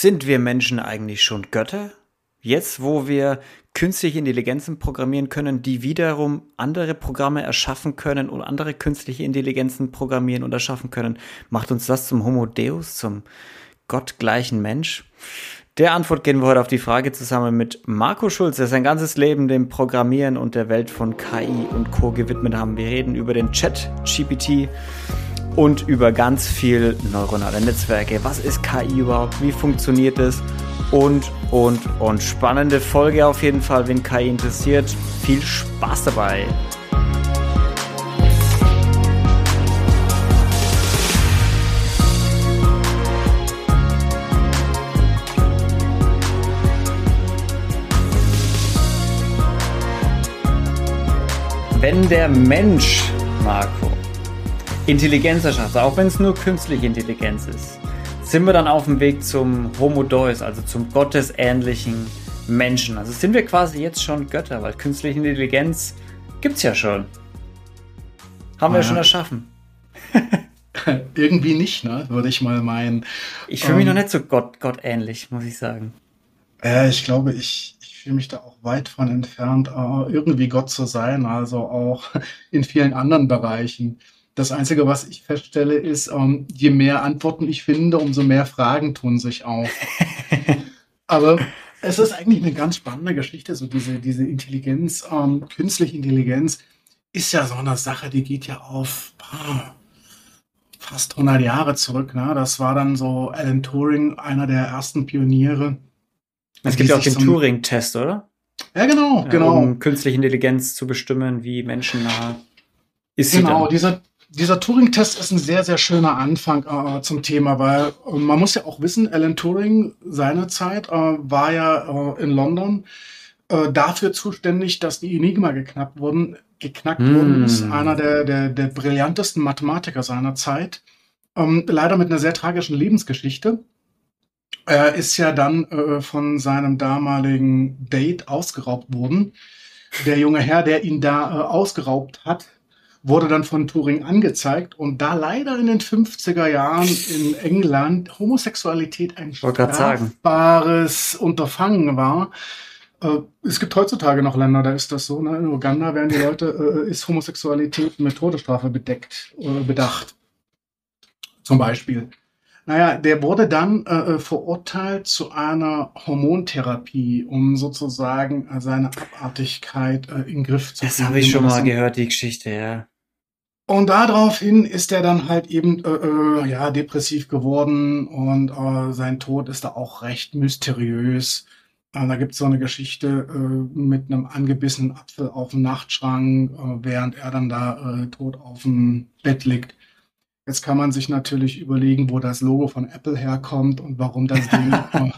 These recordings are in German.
Sind wir Menschen eigentlich schon Götter? Jetzt, wo wir künstliche Intelligenzen programmieren können, die wiederum andere Programme erschaffen können und andere künstliche Intelligenzen programmieren und erschaffen können, macht uns das zum Homo Deus, zum gottgleichen Mensch? Der Antwort gehen wir heute auf die Frage zusammen mit Marco Schulz, der sein ganzes Leben dem Programmieren und der Welt von KI und Co. gewidmet haben. Wir reden über den Chat GPT und über ganz viel neuronale Netzwerke. Was ist KI überhaupt? Wie funktioniert es? Und, und, und spannende Folge auf jeden Fall, wenn KI interessiert. Viel Spaß dabei! Wenn der Mensch, Marco, Intelligenz erschafft, auch wenn es nur künstliche Intelligenz ist, sind wir dann auf dem Weg zum Homo Deus, also zum gottesähnlichen Menschen. Also sind wir quasi jetzt schon Götter, weil künstliche Intelligenz gibt es ja schon. Haben wir ja. schon erschaffen. Irgendwie nicht, ne? Würde ich mal meinen. Ich fühle mich ähm, noch nicht so Gott, gottähnlich, muss ich sagen. Äh, ich glaube, ich, ich fühle mich da auch weit von entfernt, äh, irgendwie Gott zu sein, also auch in vielen anderen Bereichen. Das Einzige, was ich feststelle, ist, ähm, je mehr Antworten ich finde, umso mehr Fragen tun sich auf. Aber es ist eigentlich eine ganz spannende Geschichte, so diese, diese Intelligenz, ähm, künstliche Intelligenz ist ja so eine Sache, die geht ja auf ah, fast 100 Jahre zurück. Ne? Das war dann so Alan Turing, einer der ersten Pioniere. Es gibt ja auch den so Turing-Test, oder? Ja, genau, genau. Um künstliche Intelligenz zu bestimmen, wie menschennah ist genau, sie Genau, dieser, dieser Turing-Test ist ein sehr, sehr schöner Anfang äh, zum Thema, weil äh, man muss ja auch wissen, Alan Turing seinerzeit äh, war ja äh, in London äh, dafür zuständig, dass die Enigma geknackt wurden. Geknackt mm. wurden, ist einer der, der, der brillantesten Mathematiker seiner Zeit. Ähm, leider mit einer sehr tragischen Lebensgeschichte. Er ist ja dann äh, von seinem damaligen Date ausgeraubt worden. Der junge Herr, der ihn da ausgeraubt hat, wurde dann von Turing angezeigt und da leider in den 50er Jahren in England Homosexualität ein strafbares Unterfangen war, äh, es gibt heutzutage noch Länder, da ist das so. Ne? In Uganda werden die Leute, äh, ist Homosexualität mit Todesstrafe bedeckt oder bedacht. Zum Beispiel. Naja, der wurde dann äh, äh, verurteilt zu einer Hormontherapie, um sozusagen äh, seine Abartigkeit äh, in den Griff zu bringen. Das habe ich schon mal gehört, die Geschichte, ja. Und daraufhin ist er dann halt eben äh, äh, ja depressiv geworden und äh, sein Tod ist da auch recht mysteriös. Äh, da gibt es so eine Geschichte äh, mit einem angebissenen Apfel auf dem Nachtschrank, äh, während er dann da tot auf dem Bett liegt. Jetzt kann man sich natürlich überlegen, wo das Logo von Apple herkommt und warum das Ding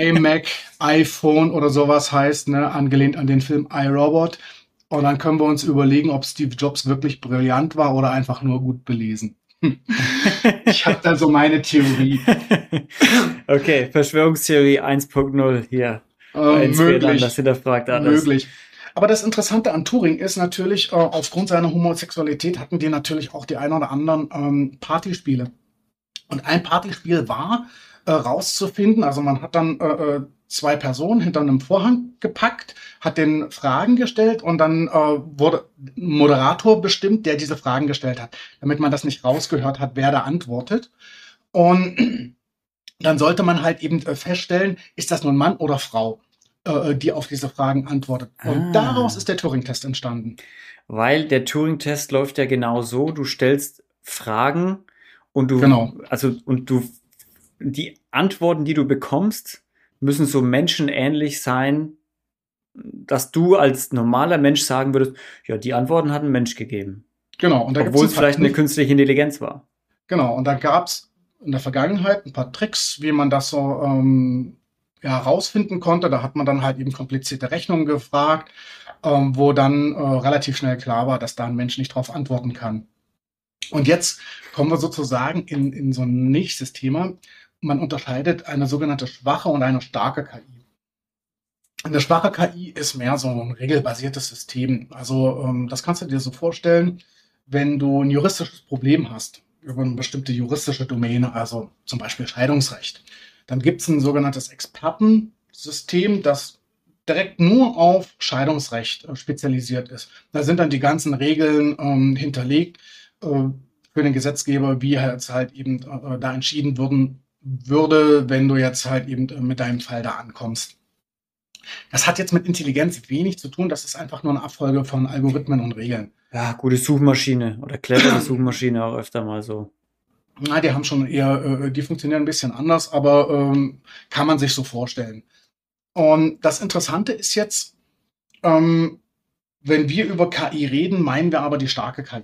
iMac, iPhone oder sowas heißt, ne, angelehnt an den Film iRobot. Und dann können wir uns überlegen, ob Steve Jobs wirklich brillant war oder einfach nur gut belesen. ich habe da so meine Theorie. okay, Verschwörungstheorie 1.0 hier. Äh, möglich. Das hinterfragt alles. Möglich. Aber das Interessante an Turing ist natürlich, äh, aufgrund seiner Homosexualität hatten die natürlich auch die ein oder anderen ähm, Partyspiele. Und ein Partyspiel war äh, rauszufinden, also man hat dann äh, äh zwei Personen hinter einem Vorhang gepackt, hat den Fragen gestellt und dann äh, wurde ein Moderator bestimmt, der diese Fragen gestellt hat, damit man das nicht rausgehört hat, wer da antwortet. Und dann sollte man halt eben äh, feststellen, ist das nun Mann oder Frau? Äh, die auf diese Fragen antwortet. Und ah. daraus ist der Turing-Test entstanden. Weil der Turing-Test läuft ja genau so, du stellst Fragen und du, genau. also, und du, die Antworten, die du bekommst, müssen so menschenähnlich sein, dass du als normaler Mensch sagen würdest, ja, die Antworten hat ein Mensch gegeben. Genau. Und da Obwohl es vielleicht eine künstliche Intelligenz war. Genau. Und da gab es in der Vergangenheit ein paar Tricks, wie man das so ähm, ja, rausfinden konnte. Da hat man dann halt eben komplizierte Rechnungen gefragt, ähm, wo dann äh, relativ schnell klar war, dass da ein Mensch nicht darauf antworten kann. Und jetzt kommen wir sozusagen in, in so ein nächstes Thema. Man unterscheidet eine sogenannte schwache und eine starke KI. Eine schwache KI ist mehr so ein regelbasiertes System. Also ähm, das kannst du dir so vorstellen, wenn du ein juristisches Problem hast über eine bestimmte juristische Domäne, also zum Beispiel Scheidungsrecht Dann gibt es ein sogenanntes Expertensystem, das direkt nur auf Scheidungsrecht äh, spezialisiert ist. Da sind dann die ganzen Regeln ähm, hinterlegt äh, für den Gesetzgeber, wie jetzt halt eben äh, da entschieden würden, würde, wenn du jetzt halt eben äh, mit deinem Fall da ankommst. Das hat jetzt mit Intelligenz wenig zu tun, das ist einfach nur eine Abfolge von Algorithmen und Regeln. Ja, gute Suchmaschine oder clevere Suchmaschine auch öfter mal so. Na, die haben schon eher, äh, die funktionieren ein bisschen anders, aber ähm, kann man sich so vorstellen. Und das Interessante ist jetzt, ähm, wenn wir über KI reden, meinen wir aber die starke KI.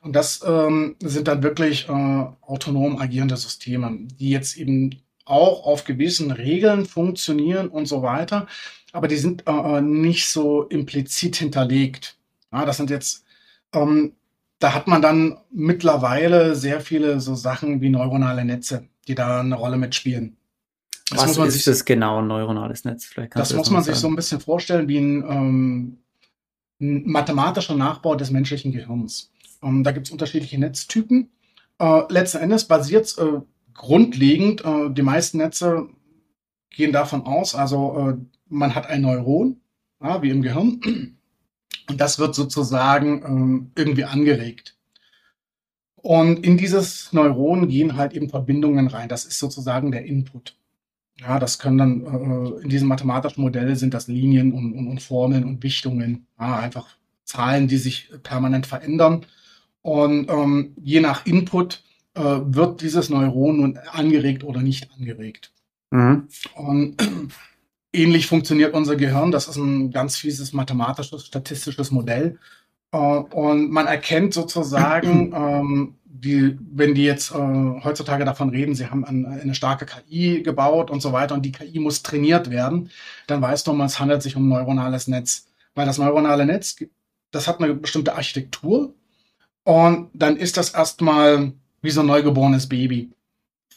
Und das ähm, sind dann wirklich äh, autonom agierende Systeme, die jetzt eben auch auf gewissen Regeln funktionieren und so weiter, aber die sind äh, äh nicht so implizit hinterlegt. Ja, das sind jetzt, ähm, da hat man dann mittlerweile sehr viele so Sachen wie neuronale Netze, die da eine Rolle mitspielen. Das Was ist sich, das genau, ein neuronales Netz? Vielleicht das, das muss man sagen. sich so ein bisschen vorstellen wie ein, ähm, ein mathematischer Nachbau des menschlichen Gehirns. Ähm, da gibt es unterschiedliche Netztypen. Äh, letzten Endes basiert äh, grundlegend, äh, die meisten Netze gehen davon aus, also äh, man hat ein Neuron, ja, wie im Gehirn, und das wird sozusagen ähm, irgendwie angeregt. Und in dieses Neuron gehen halt eben Verbindungen rein. Das ist sozusagen der Input. Ja, das können dann, äh, in diesem mathematischen Modell sind das Linien und, und, und Formeln und Wichtungen. Ja, einfach Zahlen, die sich permanent verändern. Und ähm, je nach Input äh, wird dieses Neuron nun angeregt oder nicht angeregt. Mhm. Und ähnlich funktioniert unser Gehirn. Das ist ein ganz fieses mathematisches, statistisches Modell. Äh, und man erkennt sozusagen, ähm, die, wenn die jetzt äh, heutzutage davon reden, sie haben eine, eine starke KI gebaut und so weiter und die KI muss trainiert werden, dann weißt du, es handelt sich um ein neuronales Netz. Weil das neuronale Netz, das hat eine bestimmte Architektur und dann ist das erstmal wie so ein neugeborenes Baby.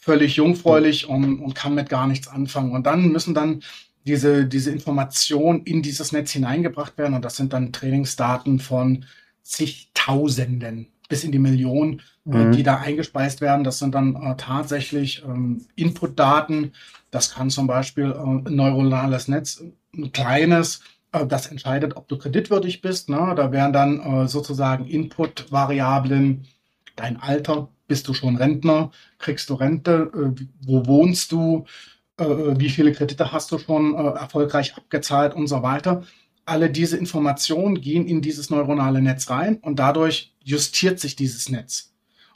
Völlig jungfräulich und, und kann mit gar nichts anfangen. Und dann müssen dann diese, diese Informationen in dieses Netz hineingebracht werden. Und das sind dann Trainingsdaten von zigtausenden bis in die Millionen, äh, mhm. die da eingespeist werden. Das sind dann äh, tatsächlich ähm, Inputdaten. Das kann zum Beispiel äh, ein neuronales Netz, ein kleines, äh, das entscheidet, ob du kreditwürdig bist. Ne? Da wären dann äh, sozusagen Input-Variablen, dein Alter, bist du schon Rentner, kriegst du Rente, äh, wo wohnst du, äh, wie viele Kredite hast du schon äh, erfolgreich abgezahlt und so weiter. Alle diese Informationen gehen in dieses neuronale Netz rein und dadurch justiert sich dieses Netz.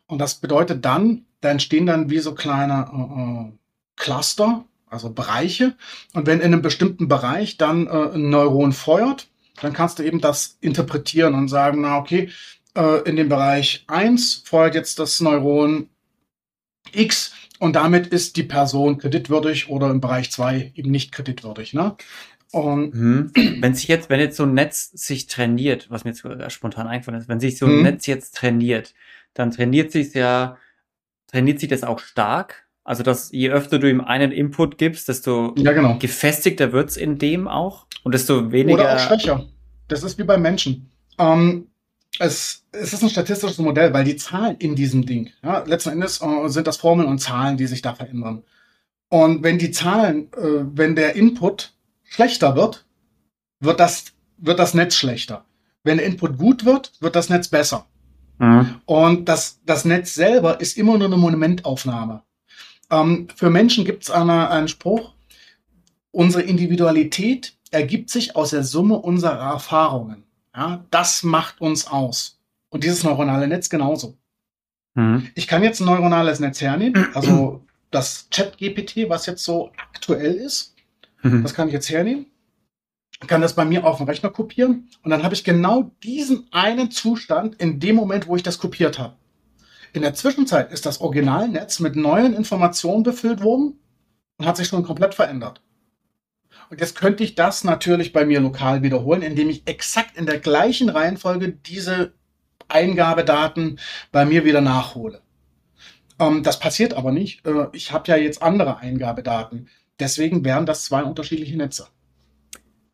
Und das bedeutet dann, da entstehen dann wie so kleine äh, äh Cluster, also Bereiche. Und wenn in einem bestimmten Bereich dann äh, ein Neuron feuert, dann kannst du eben das interpretieren und sagen, na okay, in dem Bereich 1 feuert jetzt das Neuron X und damit ist die Person kreditwürdig oder im Bereich 2 eben nicht kreditwürdig. Ne? Und mhm. wenn sich jetzt, wenn jetzt so ein Netz sich trainiert, was mir jetzt spontan eingefallen ist, wenn sich so ein mhm. Netz jetzt trainiert, dann trainiert sich ja, trainiert sich das auch stark also, dass je öfter du ihm einen Input gibst, desto ja, genau. gefestigter wird's in dem auch und desto weniger. Oder auch schwächer. Das ist wie beim Menschen. Ähm, es, es ist ein statistisches Modell, weil die Zahlen in diesem Ding, ja, letzten Endes äh, sind das Formeln und Zahlen, die sich da verändern. Und wenn die Zahlen, äh, wenn der Input schlechter wird, wird das, wird das Netz schlechter. Wenn der Input gut wird, wird das Netz besser. Mhm. Und das, das Netz selber ist immer nur eine Momentaufnahme. Ähm, für Menschen gibt es eine, einen Spruch, unsere Individualität ergibt sich aus der Summe unserer Erfahrungen. Ja, das macht uns aus. Und dieses neuronale Netz genauso. Mhm. Ich kann jetzt ein neuronales Netz hernehmen, also das Chat-GPT, was jetzt so aktuell ist, mhm. das kann ich jetzt hernehmen, kann das bei mir auf den Rechner kopieren und dann habe ich genau diesen einen Zustand in dem Moment, wo ich das kopiert habe. In der Zwischenzeit ist das Originalnetz mit neuen Informationen befüllt worden und hat sich schon komplett verändert. Und jetzt könnte ich das natürlich bei mir lokal wiederholen, indem ich exakt in der gleichen Reihenfolge diese Eingabedaten bei mir wieder nachhole. Ähm, das passiert aber nicht. Äh, ich habe ja jetzt andere Eingabedaten. Deswegen wären das zwei unterschiedliche Netze.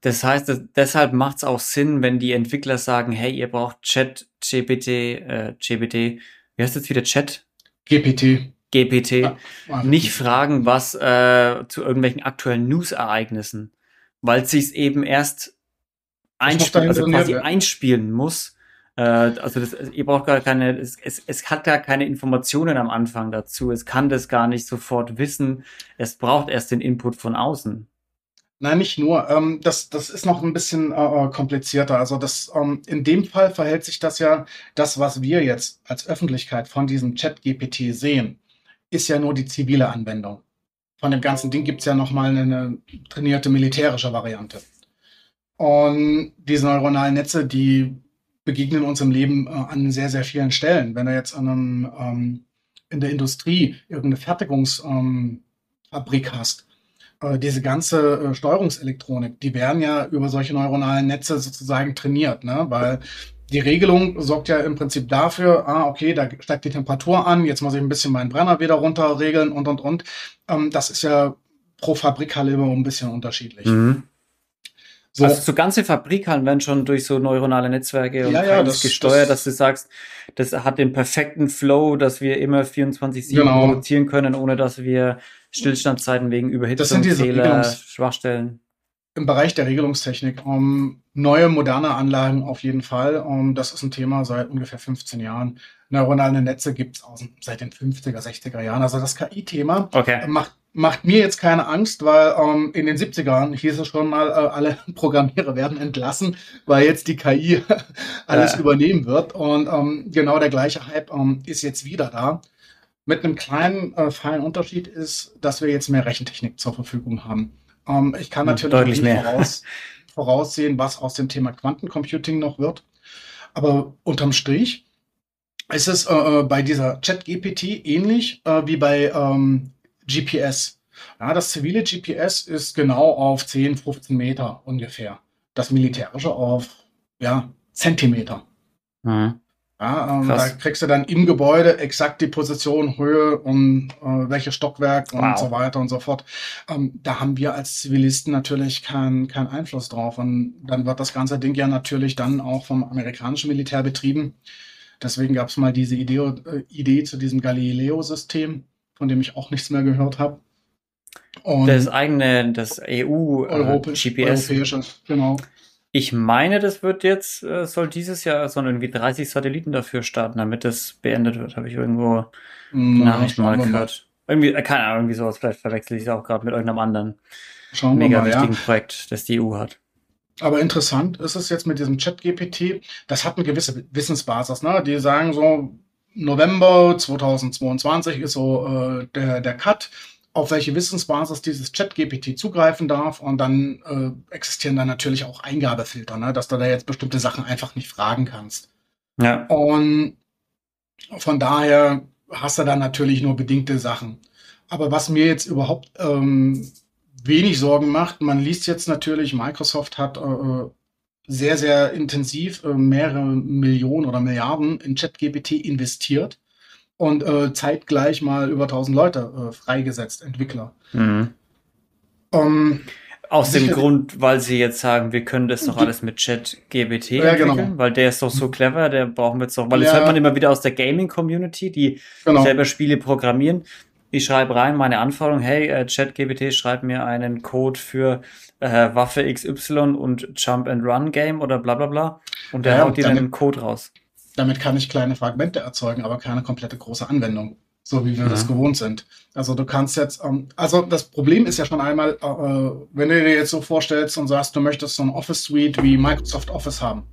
Das heißt, das, deshalb macht es auch Sinn, wenn die Entwickler sagen, hey, ihr braucht Chat, GPT, äh, GPT wie heißt jetzt wieder Chat? GPT. GPT ja, nicht fragen, was äh, zu irgendwelchen aktuellen News-Ereignissen, weil es sich eben erst einspielen, also quasi einspielen muss. Äh, also das, ihr braucht gar keine, es, es, es hat gar keine Informationen am Anfang dazu. Es kann das gar nicht sofort wissen. Es braucht erst den Input von außen. Nein, nicht nur. Ähm, das, das ist noch ein bisschen äh, äh, komplizierter. Also das, ähm, in dem Fall verhält sich das ja, das, was wir jetzt als Öffentlichkeit von diesem Chat-GPT sehen, ist ja nur die zivile Anwendung. Von dem ganzen Ding gibt es ja nochmal eine, trainierte militärische Variante. Und diese neuronalen Netze, die begegnen uns im Leben äh, an sehr, sehr vielen Stellen. Wenn du jetzt an einem, ähm, in der Industrie irgendeine Fertigungsfabrik ähm, hast, äh, diese ganze äh, Steuerungselektronik, die werden ja über solche neuronalen Netze sozusagen trainiert, ne? weil die Regelung sorgt ja im Prinzip dafür, ah, okay, da steigt die Temperatur an, jetzt muss ich ein bisschen meinen Brenner wieder runter regeln und, und, und. Ähm, das ist ja pro Fabrikkaliber ein bisschen unterschiedlich. Mhm. So. Also so ganze Fabrikhallen werden schon durch so neuronale Netzwerke und ja, ja, das, gesteuert, das, dass du sagst, das hat den perfekten Flow, dass wir immer 24-7 genau. produzieren können, ohne dass wir Stillstandszeiten wegen Überhitzung, Fehler, Schwachstellen. Im Bereich der Regelungstechnik, um, neue moderne Anlagen auf jeden Fall. Das ist ein Thema seit ungefähr 15 Jahren. Neuronale Netze gibt es seit den 50er, 60er Jahren. Also das KI-Thema okay. macht macht mir jetzt keine Angst, weil ähm, in den 70ern hieß es schon mal, äh, alle Programmierer werden entlassen, weil jetzt die KI alles ja. übernehmen wird. Und ähm, genau der gleiche Hype ähm, ist jetzt wieder da. Mit einem kleinen, äh, feinen Unterschied ist, dass wir jetzt mehr Rechentechnik zur Verfügung haben. Ähm, ich kann natürlich Deutlich mehr. Voraus, voraussehen, was aus dem Thema Quantencomputing noch wird. Aber unterm Strich ist es äh, äh bei dieser Chat-GPT ähnlich äh, wie bei ähm, GPS. Ja, das zivile GPS ist genau auf 10, 15 Meter ungefähr. Das militärische auf ja, Zentimeter. Mhm. Ja, ähm, da kriegst du dann im Gebäude exakt die Position, Höhe und äh, welches Stockwerk wow. und so weiter und so fort. Ähm, da haben wir als Zivilisten natürlich keinen kein Einfluss drauf. Und dann wird das ganze Ding ja natürlich dann auch vom amerikanischen Militär betrieben. Deswegen gab es mal diese Idee, äh, Idee zu diesem Galileo-System von dem ich auch nichts mehr gehört habe. Und das eigene, das EU äh. Europäische, genau. Ich meine, das wird jetzt, äh, soll dieses Jahr, sollen irgendwie 30 Satelliten dafür starten, damit das beendet wird. Habe ich irgendwo Na, Nachrichten mal gehört. Irgendwie, äh, keine Ahnung, irgendwie sowas. Vielleicht verwechsel ich es auch gerade mit irgendeinem anderen schauen mega mal, wichtigen ja. Projekt, das die EU hat. Aber interessant ist es jetzt mit diesem Chat-GPT, das hat eine gewisse Wissensbasis. Ne? Die sagen so, November 2022 ist so äh, der, der Cut, auf welche Wissensbasis dieses Chat-GPT zugreifen darf. Und dann äh, existieren dann natürlich auch Eingabefilter, ne? dass du da jetzt bestimmte Sachen einfach nicht fragen kannst. Ja. Und von daher hast du dann natürlich nur bedingte Sachen. Aber was mir jetzt überhaupt ähm, wenig Sorgen macht, man liest jetzt natürlich, Microsoft hat äh, sehr, sehr intensiv äh, mehrere Millionen oder Milliarden in ChatGPT investiert und äh, zeitgleich mal über 1000 Leute äh, freigesetzt, Entwickler. Mhm. Um, Aus dem Grund, weil sie jetzt sagen, wir können das doch alles mit ChatGPT ja, entwickeln, genau. weil der ist doch so clever, der brauchen wir jetzt doch, weil ja. das hört man immer wieder aus der Gaming-Community, die genau. selber Spiele programmieren. Ich schreibe rein meine Anforderung, hey, äh, ChatGPT, schreib mir einen Code für äh, Waffe XY und Jump and Run Game oder bla bla bla. Und der ja, haut dir dann einen Code raus. Damit kann ich kleine Fragmente erzeugen, aber keine komplette große Anwendung. So wie wir ja. das gewohnt sind. Also du kannst jetzt, ähm, also das Problem ist ja schon einmal, äh, äh, wenn du dir jetzt so vorstellst und sagst, du möchtest so ein Office Suite wie Microsoft Office haben.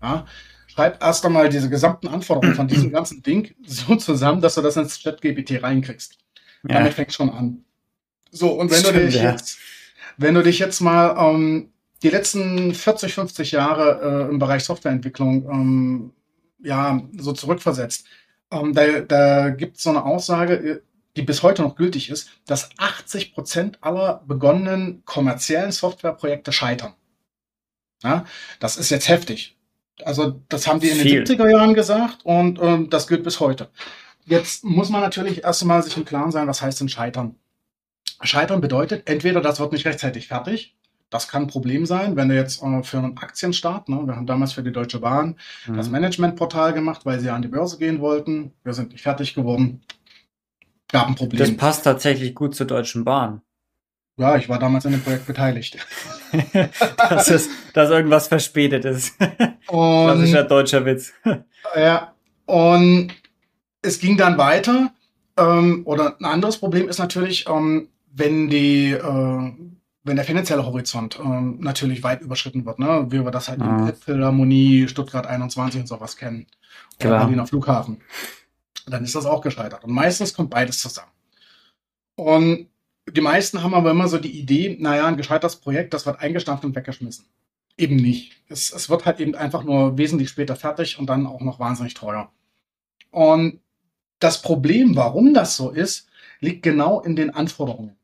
Ja? Schreib erst einmal diese gesamten Anforderungen von diesem ganzen Ding so zusammen, dass du das ins ChatGPT reinkriegst. Ja. Damit fängt schon an. So, und wenn Stimmt, du dich ja. jetzt, wenn du dich jetzt mal ähm, die letzten 40, 50 Jahre äh, im Bereich Softwareentwicklung ähm, ja so zurückversetzt, ähm, da, da gibt es so eine Aussage, äh, die bis heute noch gültig ist, dass 80 Prozent aller begonnenen kommerziellen Softwareprojekte scheitern. Ja, das ist jetzt heftig. Also das haben die in Viel. den 70er Jahren gesagt und ähm, das gilt bis heute. Jetzt muss man natürlich erst einmal sich im Klaren sein, was heißt denn Scheitern? Scheitern bedeutet, entweder das wird nicht rechtzeitig fertig, das kann ein Problem sein, wenn du jetzt äh, für einen Aktienstart, ne, wir haben damals für die Deutsche Bahn mhm. das Managementportal gemacht, weil sie an die Börse gehen wollten. Wir sind nicht fertig geworden. gab ein Problem. Das passt tatsächlich gut zur Deutschen Bahn. Ja, ich war damals an dem Projekt beteiligt. dass, es, dass irgendwas verspätet ist. Klassischer deutscher Witz. ja, und es ging dann weiter. Ähm, oder ein anderes Problem ist natürlich, ähm, wenn die, äh, wenn der finanzielle Horizont ähm, natürlich weit überschritten wird, ne? wie wir das halt ah. in Philharmonie, Stuttgart 21 und sowas kennen. Oder Berliner Flughafen. Dann ist das auch gescheitert. Und meistens kommt beides zusammen. Und die meisten haben aber immer so die Idee, naja, ein gescheitertes Projekt, das wird eingestampft und weggeschmissen. Eben nicht. Es, es wird halt eben einfach nur wesentlich später fertig und dann auch noch wahnsinnig teuer. Und das Problem, warum das so ist, liegt genau in den Anforderungen.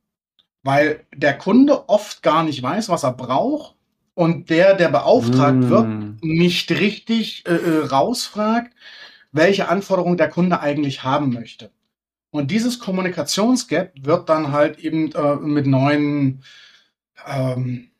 Weil der Kunde oft gar nicht weiß, was er braucht und der, der beauftragt mm. wird, nicht richtig äh, äh rausfragt, welche Anforderungen der Kunde eigentlich haben möchte. Und dieses Kommunikationsgap wird dann halt eben äh, mit neuen ähm,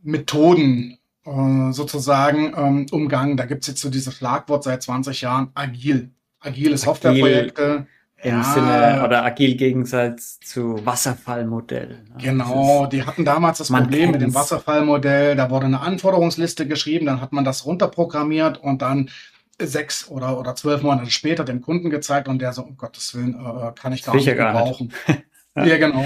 Methoden äh, sozusagen ähm, umgangen. Da gibt es jetzt so dieses Schlagwort seit 20 Jahren, agil. Agile Softwareprojekte. Im ja, Sinne oder agil Gegensatz zu Wasserfallmodell. Ne? Genau, die hatten damals das Problem mit dem Wasserfallmodell. Da wurde eine Anforderungsliste geschrieben, dann hat man das runterprogrammiert und dann sechs oder, oder zwölf Monate später dem Kunden gezeigt und der so, um Gottes Willen, äh, äh kann ich gar nicht gebrauchen. ja. ja, genau.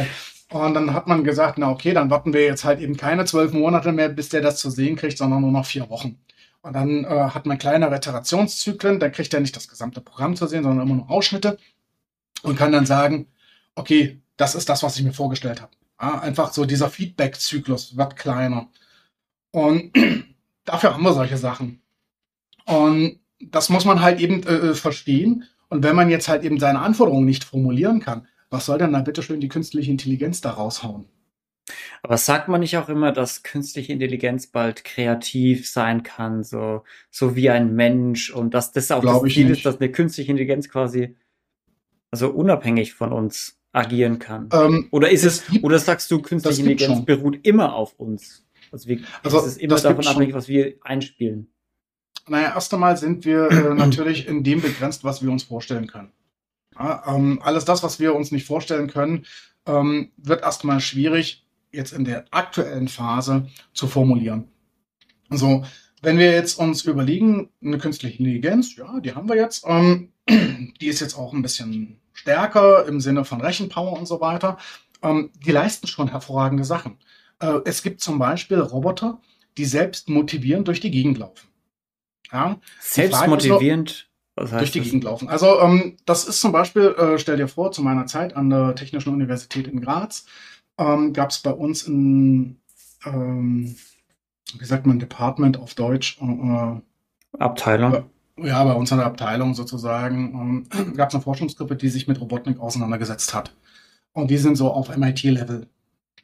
Und dann hat man gesagt, na okay, dann warten wir jetzt halt eben keine zwölf Monate mehr, bis der das zu sehen kriegt, sondern nur noch vier Wochen. Und dann äh, hat man kleinere Iterationszyklen, dann kriegt er nicht das gesamte Programm zu sehen, sondern immer nur Ausschnitte und kann dann sagen, okay, das ist das, was ich mir vorgestellt habe. Ja, einfach so dieser Feedback-Zyklus wird kleiner. Und dafür haben wir solche Sachen. Und das muss man halt eben äh, äh, verstehen. Und wenn man jetzt halt eben seine Anforderungen nicht formulieren kann, was soll denn da bitte schön die künstliche Intelligenz da raushauen? Aber sagt man nicht auch immer, dass künstliche Intelligenz bald kreativ sein kann, so, so wie ein Mensch und dass das auch Glaub das Ziel ist, dass eine künstliche Intelligenz quasi also unabhängig von uns agieren kann? Ähm, oder ist es, gibt, oder sagst du, künstliche Intelligenz beruht immer auf uns? Also, wir, also es ist immer davon abhängig, was wir einspielen. Naja, erst einmal sind wir äh, natürlich in dem begrenzt, was wir uns vorstellen können. Ja, ähm, alles das, was wir uns nicht vorstellen können, ähm, wird erstmal schwierig, jetzt in der aktuellen Phase zu formulieren. Also, wenn wir jetzt uns überlegen, eine künstliche Intelligenz, ja, die haben wir jetzt, ähm, die ist jetzt auch ein bisschen stärker im Sinne von Rechenpower und so weiter. Ähm, die leisten schon hervorragende Sachen. Äh, es gibt zum Beispiel Roboter, die selbst motivierend durch die Gegend laufen. Ja, Selbstmotivierend durch die das? Gegend laufen. Also ähm, das ist zum Beispiel, äh, stell dir vor, zu meiner Zeit an der Technischen Universität in Graz ähm, gab es bei uns ein, ähm, wie sagt man, Department auf Deutsch. Äh, Abteilung. Ja, bei uns in der Abteilung sozusagen ähm, gab es eine Forschungsgruppe, die sich mit Robotik auseinandergesetzt hat. Und die sind so auf MIT-Level.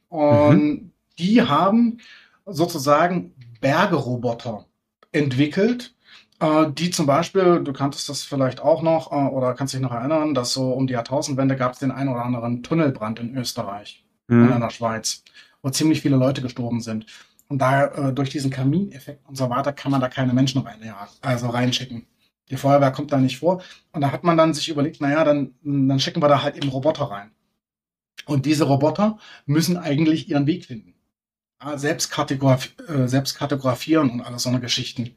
Und mhm. die haben sozusagen Bergeroboter entwickelt, äh, die zum Beispiel, du kanntest das vielleicht auch noch äh, oder kannst dich noch erinnern, dass so um die Jahrtausendwende gab es den einen oder anderen Tunnelbrand in Österreich mhm. und in der Schweiz, wo ziemlich viele Leute gestorben sind. Und da äh, durch diesen Kamineffekt und so weiter kann man da keine Menschen rein, ja, also reinschicken. Die Feuerwehr kommt da nicht vor. Und da hat man dann sich überlegt, naja, dann, dann schicken wir da halt eben Roboter rein. Und diese Roboter müssen eigentlich ihren Weg finden selbst, kategorif äh, selbst kartografieren und alles so eine Geschichten.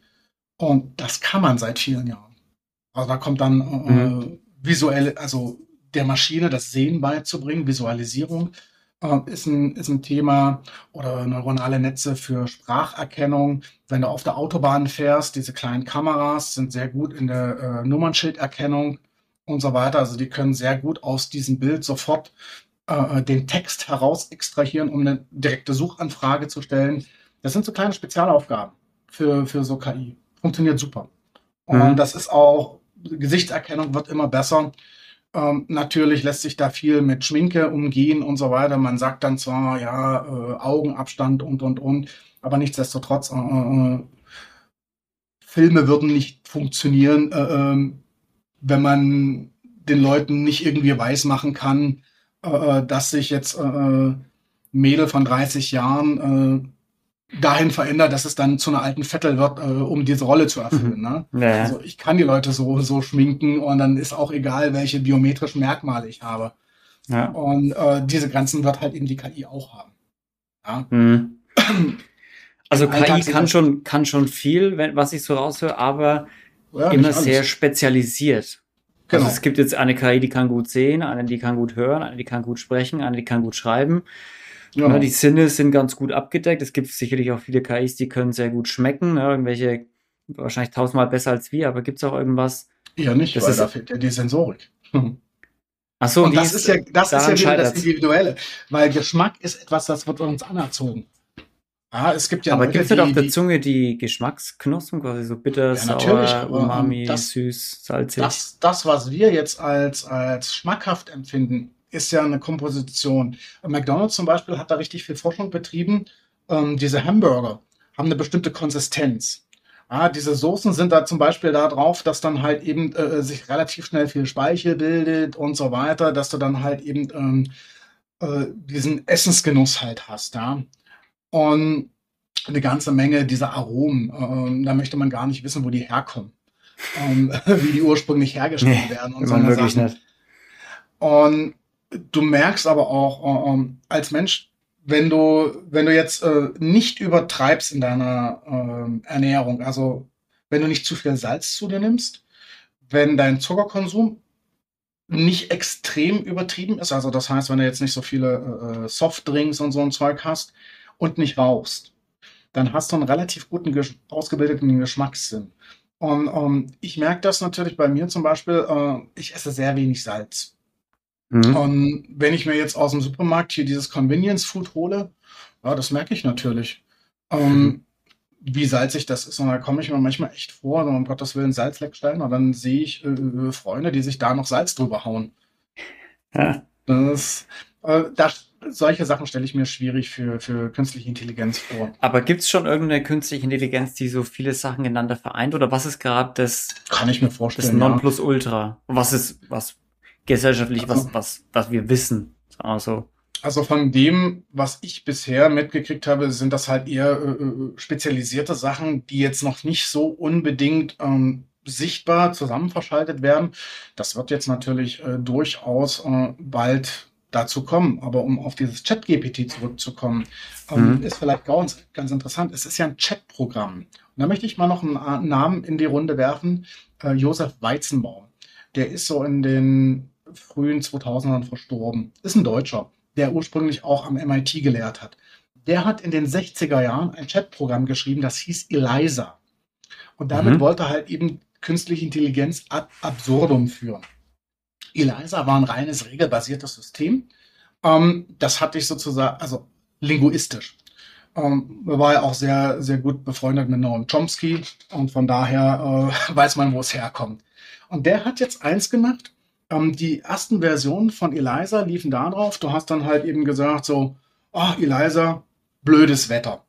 Und das kann man seit vielen Jahren. Also da kommt dann äh, mhm. visuelle, also der Maschine das Sehen beizubringen, Visualisierung ist, ein, ist ein Thema oder neuronale Netze für Spracherkennung. Wenn du auf der Autobahn fährst, diese kleinen Kameras sind sehr gut in der äh, Nummernschilderkennung und so weiter. Also die können sehr gut aus diesem Bild sofort äh, den Text heraus extrahieren, um eine direkte Suchanfrage zu stellen. Das sind so kleine Spezialaufgaben für, für so KI. Funktioniert super. Und mhm. das ist auch, Gesichtserkennung wird immer besser. Ähm, natürlich lässt sich da viel mit Schminke umgehen und so weiter. Man sagt dann zwar, ja, äh, Augenabstand und, und, und, aber nichtsdestotrotz, äh, äh, Filme würden nicht funktionieren, äh, ähm, wenn man den Leuten nicht irgendwie weiß machen kann, äh, dass sich jetzt Mädel von 30 Jahren dahin verändert, dass es dann zu einer alten Vettel wird, äh, um diese Rolle zu erfüllen. Ne? Ja. Also ich kann die Leute so, so schminken und dann ist auch egal, welche biometrischen Merkmale ich habe. Ja. Und äh, diese Grenzen wird halt eben die KI auch haben. Ja. Mhm. Also KI kann schon, kann schon viel, wenn, was ich so raushöre, aber ja, immer sehr spezialisiert. Also genau. Also es gibt jetzt eine KI, die kann gut sehen, eine, die kann gut hören, eine, die kann gut sprechen, eine, die kann gut schreiben. Ja. ja die Sinne sind ganz gut abgedeckt. Es gibt sicherlich auch viele KIs, die können sehr gut schmecken. Ne? Irgendwelche wahrscheinlich tausendmal besser als wir, aber gibt es auch irgendwas? Ja, nicht, das weil ist, da fehlt ja die Sensorik. Ach so, und das ist, ist ja, das ist ja wieder das Individuelle, weil Geschmack ist etwas, das wird uns anerzogen. Ja, es gibt ja aber gibt es auf der Zunge die Geschmacksknospen, quasi so bitter, ja, sauer, umami, das, süß, salzig? Das, das, was wir jetzt als, als schmackhaft empfinden, ist ja eine Komposition. McDonald's zum Beispiel hat da richtig viel Forschung betrieben. Ähm, diese Hamburger haben eine bestimmte Konsistenz. Ah, diese Soßen sind da zum Beispiel da drauf, dass dann halt eben äh, sich relativ schnell viel Speichel bildet und so weiter, dass du dann halt eben ähm, äh, diesen Essensgenuss halt hast, ja. Und eine ganze Menge dieser Aromen, ähm, da möchte man gar nicht wissen, wo die herkommen, ähm, wie die ursprünglich hergestellt nee, werden und so Sachen. Nicht. Und du merkst aber auch, ähm, als Mensch, wenn du, wenn du jetzt äh, nicht übertreibst in deiner äh, Ernährung, also wenn du nicht zu viel Salz zu dir nimmst, wenn dein Zuckerkonsum nicht extrem übertrieben ist, also das heißt, wenn du jetzt nicht so viele äh, Softdrinks und so ein Zeug hast und nicht rauchst, dann hast du einen relativ guten ges ausgebildeten Geschmackssinn. Und ähm, ich merke das natürlich bei mir zum Beispiel, äh, ich esse sehr wenig Salz. Mhm. Und wenn ich mir jetzt aus dem Supermarkt hier dieses Convenience Food hole, ja, das merke ich natürlich. Ähm, mhm. Wie salzig das ist. Und da komme ich mir manchmal echt vor, um Gottes Willen Salzleckstein. Und dann sehe ich äh, äh, Freunde, die sich da noch Salz drüber hauen. Ja. Das, äh, das, solche Sachen stelle ich mir schwierig für, für künstliche Intelligenz vor. Aber gibt es schon irgendeine künstliche Intelligenz, die so viele Sachen miteinander vereint? Oder was ist gerade das? Kann ich mir vorstellen. Das Nonplusultra. Ja. Was ist, was gesellschaftlich, also, was, was, was wir wissen. Also. Also von dem, was ich bisher mitgekriegt habe, sind das halt eher äh, äh, spezialisierte Sachen, die jetzt noch nicht so unbedingt ähm, sichtbar zusammen verschaltet werden. Das wird jetzt natürlich äh, durchaus äh, bald dazu kommen. Aber um auf dieses Chat-GPT zurückzukommen, ähm, mhm. ist vielleicht ganz, ganz interessant. Es ist ja ein Chat-Programm. Und da möchte ich mal noch einen Namen in die Runde werfen. Äh, Josef Weizenbaum. Der ist so in den frühen 2000ern verstorben. Ist ein Deutscher, der ursprünglich auch am MIT gelehrt hat. Der hat in den 60er Jahren ein Chatprogramm geschrieben, das hieß ELISA. Und damit mhm. wollte er halt eben künstliche Intelligenz ad absurdum führen. ELISA war ein reines regelbasiertes System. Ähm, das hatte ich sozusagen, also linguistisch. Ähm, war ja auch sehr, sehr gut befreundet mit Noam Chomsky und von daher äh, weiß man, wo es herkommt. Und der hat jetzt eins gemacht, ähm, die ersten Versionen von Eliza liefen da drauf. Du hast dann halt eben gesagt so, oh, Eliza, blödes Wetter.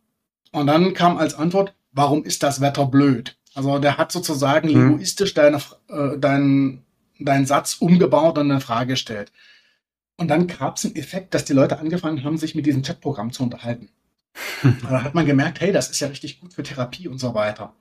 Und dann kam als Antwort, warum ist das Wetter blöd? Also der hat sozusagen hm. linguistisch deine, äh, deinen, deinen Satz umgebaut und eine Frage gestellt. Und dann gab es einen Effekt, dass die Leute angefangen haben, sich mit diesem Chatprogramm zu unterhalten. da hat man gemerkt, hey, das ist ja richtig gut für Therapie und so weiter.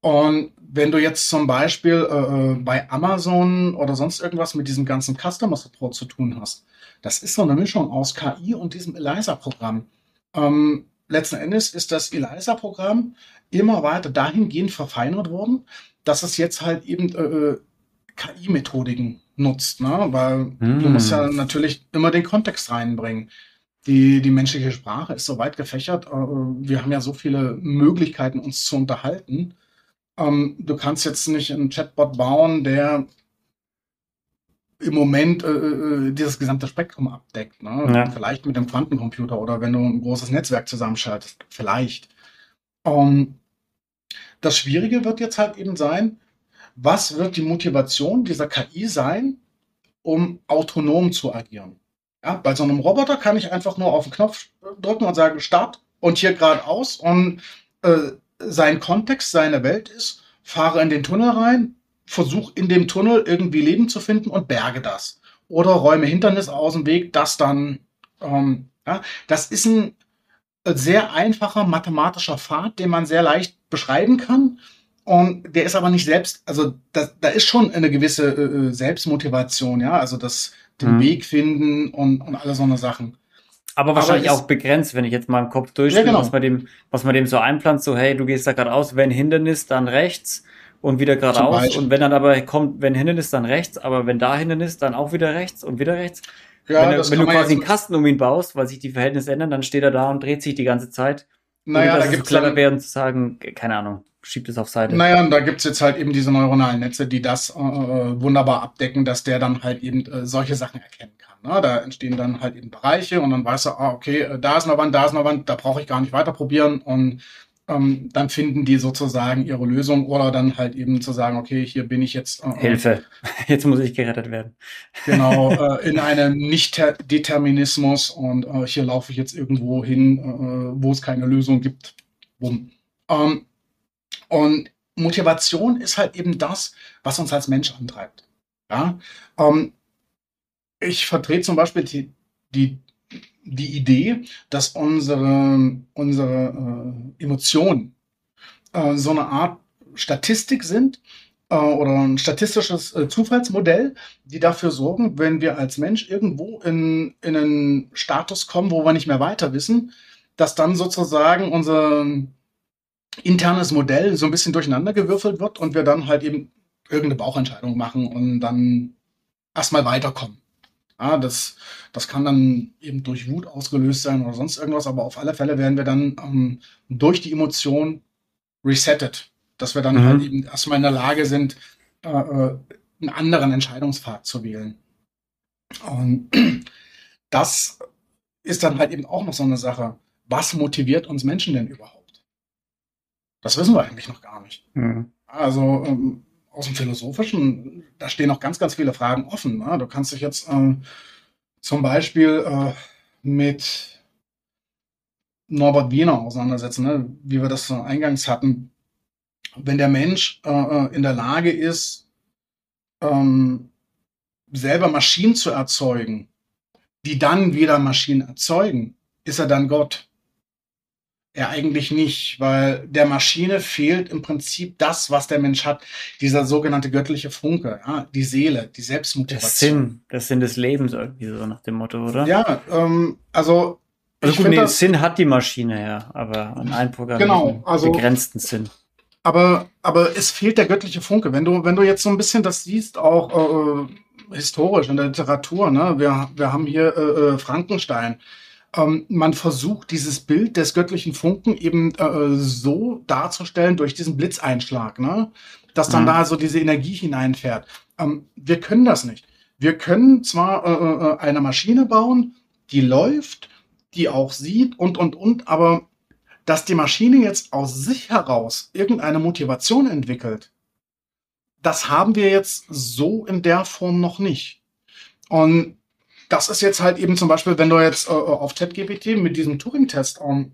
Und wenn du jetzt zum Beispiel äh, äh, bei Amazon oder sonst irgendwas mit diesem ganzen Customer Support zu tun hast, das ist so eine Mischung aus KI und diesem ELISA-Programm. Ähm, letzten Endes ist das ELISA-Programm immer weiter dahingehend verfeinert worden, dass es jetzt halt eben äh, äh KI-Methodiken nutzt, ne? weil mm. du musst ja hm. natürlich immer den Kontext reinbringen. Die, die menschliche Sprache ist so weit gefächert. Äh, wir haben ja so viele Möglichkeiten, uns zu unterhalten. Ähm, du kannst jetzt nicht einen Chatbot bauen, der im Moment äh, äh, dieses gesamte Spektrum abdeckt. Ne? Ja. Vielleicht mit dem Quantencomputer oder wenn du ein großes Netzwerk zusammenschaltest. Vielleicht. Ähm, das Schwierige wird jetzt halt eben sein, was wird die Motivation dieser KI sein, um autonom zu agieren? Ja, bei so einem Roboter kann ich einfach nur auf den Knopf drücken und sagen, Start und hier geradeaus und äh, sein Kontext, seine Welt ist, fahre in den Tunnel rein, versuche in dem Tunnel irgendwie Leben zu finden und berge das. Oder räume Hindernisse aus dem Weg, das dann, ähm, ja, das ist ein sehr einfacher mathematischer Pfad, den man sehr leicht beschreiben kann. Und der ist aber nicht selbst, also da, da ist schon eine gewisse äh, äh Selbstmotivation, ja. Also das, den mhm. Weg finden und, und alle so eine Sachen. Aber wahrscheinlich Aber auch begrenzt, wenn ich jetzt mal im Kopf durchspiele, ja, genau. was man dem, was man dem so einplant, so hey, du gehst da geradeaus, wenn Hindernis, dann rechts und wieder geradeaus. Und wenn dann aber kommt, wenn Hindernis, dann rechts, aber wenn da Hindernis, dann auch wieder rechts und wieder rechts. Ja, wenn, wenn du quasi einen Kasten um ihn baust, weil sich die Verhältnisse ändern, dann steht er da und dreht sich die ganze Zeit. Naja, da gibt es clever wäre, zu sagen, keine Ahnung, schiebt es auf Seite. Naja, und da gibt's jetzt halt eben diese neuronalen Netze, die das äh, äh, wunderbar abdecken, dass der dann halt eben äh, solche Sachen erkennen kann. Ne? Da entstehen dann halt eben Bereiche und dann weiß er, ah, okay, äh, da ist eine Wand, da ist eine Wand, da brauche ich gar nicht weiter probieren und ähm, dann finden die sozusagen ihre Lösung oder dann halt eben zu sagen, okay, hier bin ich jetzt. Äh, Hilfe, jetzt muss ich gerettet werden. Genau, äh, in einem Nicht-Determinismus und äh, hier laufe ich jetzt irgendwo hin, äh, wo es keine Lösung gibt. Bumm. Ähm, und Motivation ist halt eben das, was uns als Mensch antreibt. Ja? Ähm, ich vertrete zum Beispiel die, die, die Idee, dass unsere, unsere äh, Emotionen äh, so eine Art Statistik sind äh, oder ein statistisches äh, Zufallsmodell, die dafür sorgen, wenn wir als Mensch irgendwo in, in einen Status kommen, wo wir nicht mehr weiter wissen, dass dann sozusagen unser internes Modell so ein bisschen durcheinander gewürfelt wird und wir dann halt eben irgendeine Bauchentscheidung machen und dann erstmal weiterkommen. Ja, das, das kann dann eben durch Wut ausgelöst sein oder sonst irgendwas, aber auf alle Fälle werden wir dann ähm, durch die Emotion resettet, dass wir dann mhm. halt eben erstmal in der Lage sind, äh, äh einen anderen Entscheidungspfad zu wählen. Und das ist dann halt eben auch noch so eine Sache. Was motiviert uns Menschen denn überhaupt? Das wissen wir eigentlich noch gar nicht. Mhm. Also ähm, aus dem Philosophischen, da stehen noch ganz, ganz viele Fragen offen. Ne? Du kannst dich jetzt ähm, zum Beispiel äh, mit Norbert Wiener auseinandersetzen, ne? wie wir das äh, eingangs hatten. Wenn der Mensch äh, äh, in der Lage ist, ähm, selber Maschinen zu erzeugen, die dann wieder Maschinen erzeugen, ist er dann Gott? Ja, eigentlich nicht, weil der Maschine fehlt im Prinzip das, was der Mensch hat, dieser sogenannte göttliche Funke, ja, die Seele, die Selbstmotivation. Das Sinn, das Sinn des Lebens irgendwie so nach dem Motto, oder? Ja, ähm, also also gut, nee, das, Sinn hat die Maschine ja, aber an einen Programm genau, also, begrenzten Sinn. Aber, aber es fehlt der göttliche Funke. Wenn du, wenn du jetzt so ein bisschen das siehst, auch äh, historisch in der Literatur, ne, wir, wir haben hier äh, äh Frankenstein ähm, man versucht, dieses Bild des göttlichen Funken eben äh, so darzustellen durch diesen Blitzeinschlag, ne? dass dann mhm. da so diese Energie hineinfährt. Ähm, wir können das nicht. Wir können zwar äh, äh, eine Maschine bauen, die läuft, die auch sieht und, und, und, aber dass die Maschine jetzt aus sich heraus irgendeine Motivation entwickelt, das haben wir jetzt so in der Form noch nicht. Und das ist jetzt halt eben zum Beispiel, wenn du jetzt äh, auf ChatGPT mit diesem Turing-Test ähm,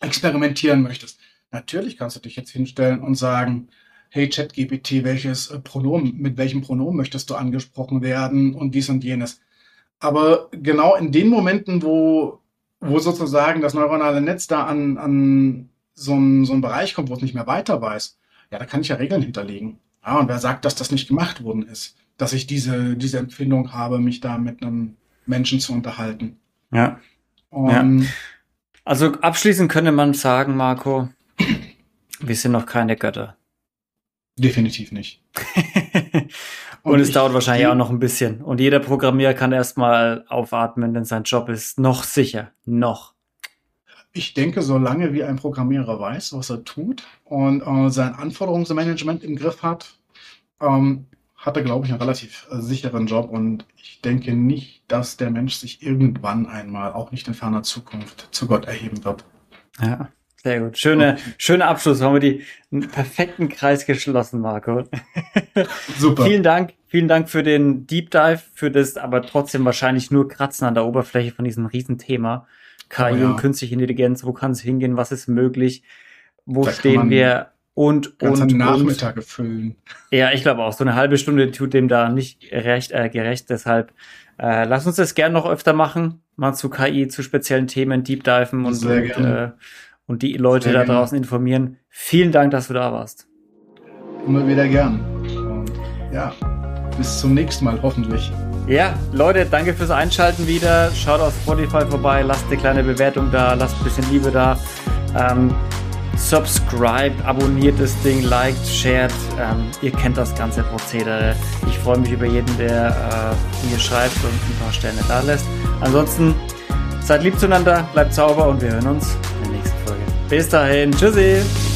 experimentieren möchtest. Natürlich kannst du dich jetzt hinstellen und sagen, hey ChatGPT, welches äh, Pronomen, mit welchem Pronomen möchtest du angesprochen werden und dies und jenes. Aber genau in den Momenten, wo, wo sozusagen das neuronale Netz da an, an so einen so einen Bereich kommt, wo es nicht mehr weiter weiß, ja, da kann ich ja Regeln hinterlegen. Ja, und wer sagt, dass das nicht gemacht worden ist? dass ich diese, diese Empfindung habe, mich da mit einem Menschen zu unterhalten. Ja. ja. Also abschließend könnte man sagen, Marco, wir sind noch keine Götter. Definitiv nicht. und, und, es dauert wahrscheinlich auch noch ein bisschen. Und jeder Programmierer kann erstmal aufatmen, denn sein Job ist noch sicher. Noch. Ich denke, solange wie ein Programmierer weiß, was er tut und äh, sein Anforderungsmanagement im Griff hat, ähm, hat er, glaube ich, einen relativ äh, sicheren Job und ich denke nicht, dass der Mensch sich irgendwann einmal, auch nicht in ferner Zukunft, zu Gott erheben wird. Ja, sehr gut. Schöne, okay. schöner Abschluss. Haben wir die einen perfekten Kreis geschlossen, Marco. Super. vielen Dank. Vielen Dank für den Deep Dive, für das aber trotzdem wahrscheinlich nur Kratzen an der Oberfläche von diesem Riesenthema. KI oh, ja. und künstliche Intelligenz. Wo kann es hingehen? Was ist möglich? Wo da stehen wir? und Ganze und Nachmittage und, füllen. Ja, ich glaube auch. So eine halbe Stunde tut dem da nicht recht, äh, gerecht. Deshalb äh, lass uns das gern noch öfter machen, mal zu KI, zu speziellen Themen deep diven und, und, äh, und die Leute Sehr da gerne. draußen informieren. Vielen Dank, dass du da warst. Immer wieder gern. Und ja, bis zum nächsten Mal hoffentlich. Ja, Leute, danke fürs Einschalten wieder. Schaut auf Spotify vorbei, lasst eine kleine Bewertung da, lasst ein bisschen Liebe da. Ähm, subscribe, abonniert das Ding, liked, shared. Ähm, ihr kennt das ganze Prozedere. Ich freue mich über jeden, der äh, mir schreibt und ein paar Sterne da lässt. Ansonsten seid lieb zueinander, bleibt sauber und wir hören uns in der nächsten Folge. Bis dahin, tschüssi!